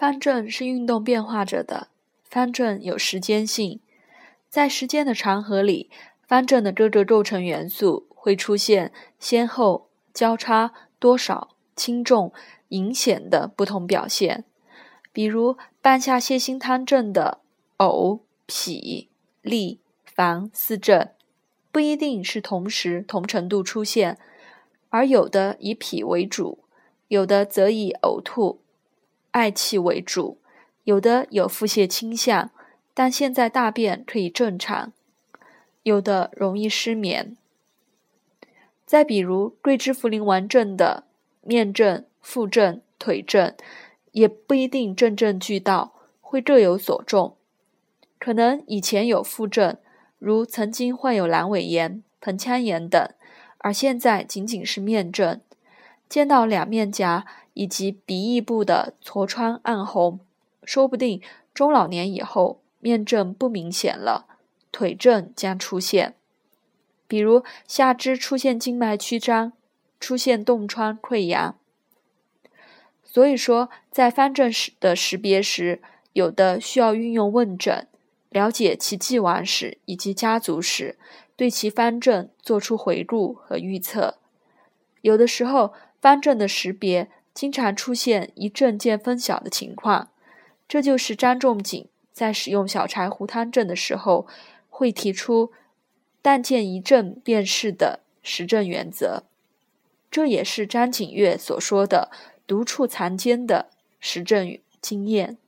方正是运动变化着的，方正有时间性，在时间的长河里，方正的各个构成元素会出现先后、交叉、多少、轻重、明显的不同表现。比如半夏泻心汤阵的呕、痞、利、房四症，不一定是同时同程度出现，而有的以痞为主，有的则以呕吐。嗳气为主，有的有腹泻倾向，但现在大便可以正常；有的容易失眠。再比如桂枝茯苓丸症的面症、腹症、腿症，也不一定症症俱到，会各有所重。可能以前有腹症，如曾经患有阑尾炎、盆腔炎等，而现在仅仅是面症。见到两面颊以及鼻翼部的痤疮暗红，说不定中老年以后面症不明显了，腿症将出现。比如下肢出现静脉曲张，出现冻疮溃疡。所以说，在方症时的识别时，有的需要运用问诊，了解其既往史以及家族史，对其方症做出回顾和预测。有的时候。方阵的识别经常出现一阵见分晓的情况，这就是张仲景在使用小柴胡汤阵的时候会提出“但见一阵便是”的实证原则。这也是张景岳所说的“独处藏间”的实证经验。